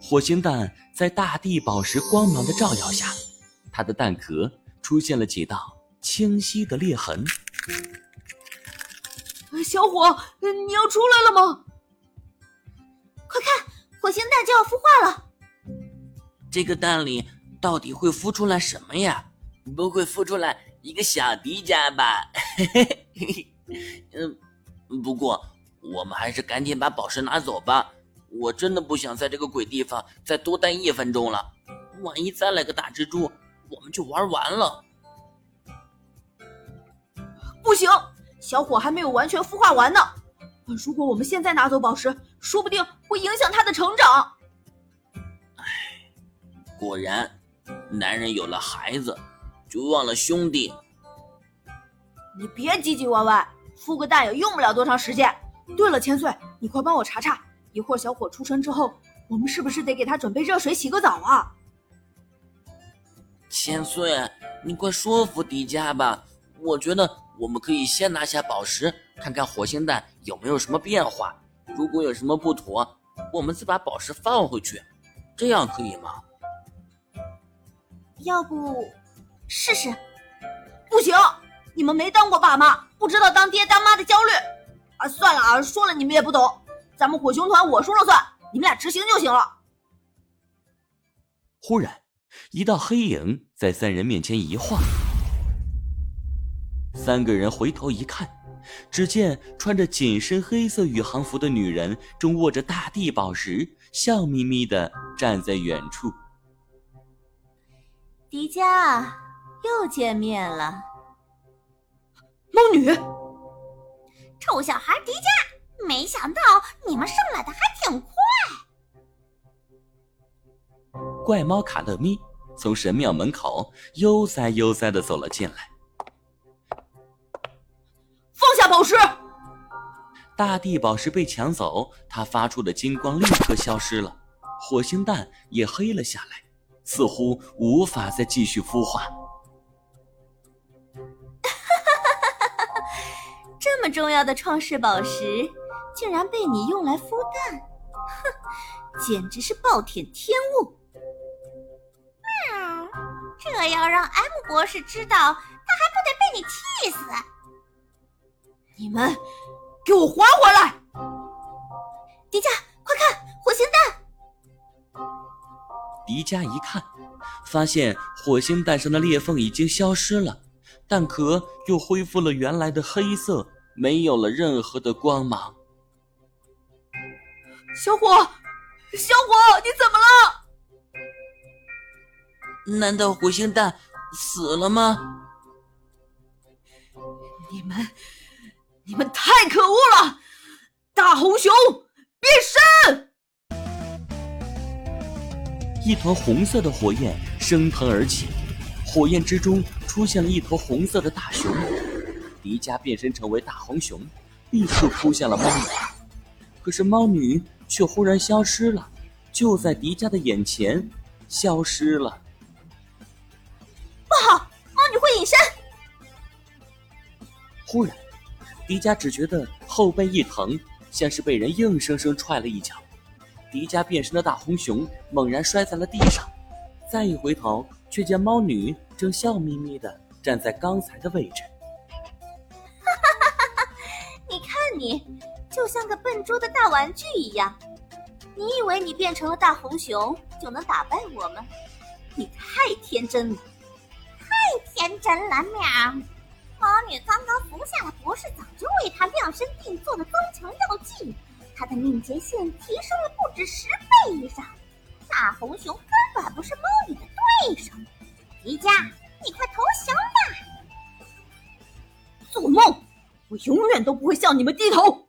火星蛋在大地宝石光芒的照耀下，它的蛋壳出现了几道清晰的裂痕。小伙，你要出来了吗？快看，火星蛋就要孵化了。这个蛋里到底会孵出来什么呀？不会孵出来一个小迪迦吧？嗯，不过我们还是赶紧把宝石拿走吧。我真的不想在这个鬼地方再多待一分钟了。万一再来个大蜘蛛，我们就玩完了。不行，小火还没有完全孵化完呢。如果我们现在拿走宝石，说不定会影响它的成长。唉，果然，男人有了孩子，就忘了兄弟。你别唧唧歪歪，孵个蛋也用不了多长时间。对了，千岁，你快帮我查查。一会儿小伙出生之后，我们是不是得给他准备热水洗个澡啊？千岁，你快说服迪迦吧！我觉得我们可以先拿下宝石，看看火星蛋有没有什么变化。如果有什么不妥，我们再把宝石放回去，这样可以吗？要不试试？不行，你们没当过爸妈，不知道当爹当妈的焦虑。啊，算了啊，说了你们也不懂。咱们火熊团我说了算，你们俩执行就行了。忽然，一道黑影在三人面前一晃，三个人回头一看，只见穿着紧身黑色宇航服的女人正握着大地宝石，笑眯眯的站在远处。迪迦，又见面了。猫女，臭小孩迪迦。没想到你们上来的还挺快。怪猫卡乐咪从神庙门口悠哉悠哉的走了进来，放下宝石。大地宝石被抢走，它发出的金光立刻消失了，火星蛋也黑了下来，似乎无法再继续孵化。这么重要的创世宝石。竟然被你用来孵蛋，哼，简直是暴殄天物！喵，这要让 M 博士知道，他还不得被你气死！你们给我还回来！迪迦，快看，火星蛋！迪迦一看，发现火星蛋上的裂缝已经消失了，蛋壳又恢复了原来的黑色，没有了任何的光芒。小火，小火，你怎么了？难道火星蛋死了吗？你们，你们太可恶了！大红熊变身！一团红色的火焰升腾而起，火焰之中出现了一头红色的大熊。迪迦变身成为大红熊，立刻扑向了猫女。可是猫女。却忽然消失了，就在迪迦的眼前消失了。不好，猫女会隐身！忽然，迪迦只觉得后背一疼，像是被人硬生生踹了一脚。迪迦变身的大红熊猛然摔在了地上，再一回头，却见猫女正笑眯眯的站在刚才的位置。哈哈哈哈！你看你。就像个笨拙的大玩具一样，你以为你变成了大红熊就能打败我们？你太天真了，太天真了！喵，猫女刚刚服下了博士早就为她量身定做的增强药剂，她的敏捷性提升了不止十倍以上。大红熊根本不是猫女的对手。迪迦，你快投降吧！做梦！我永远都不会向你们低头。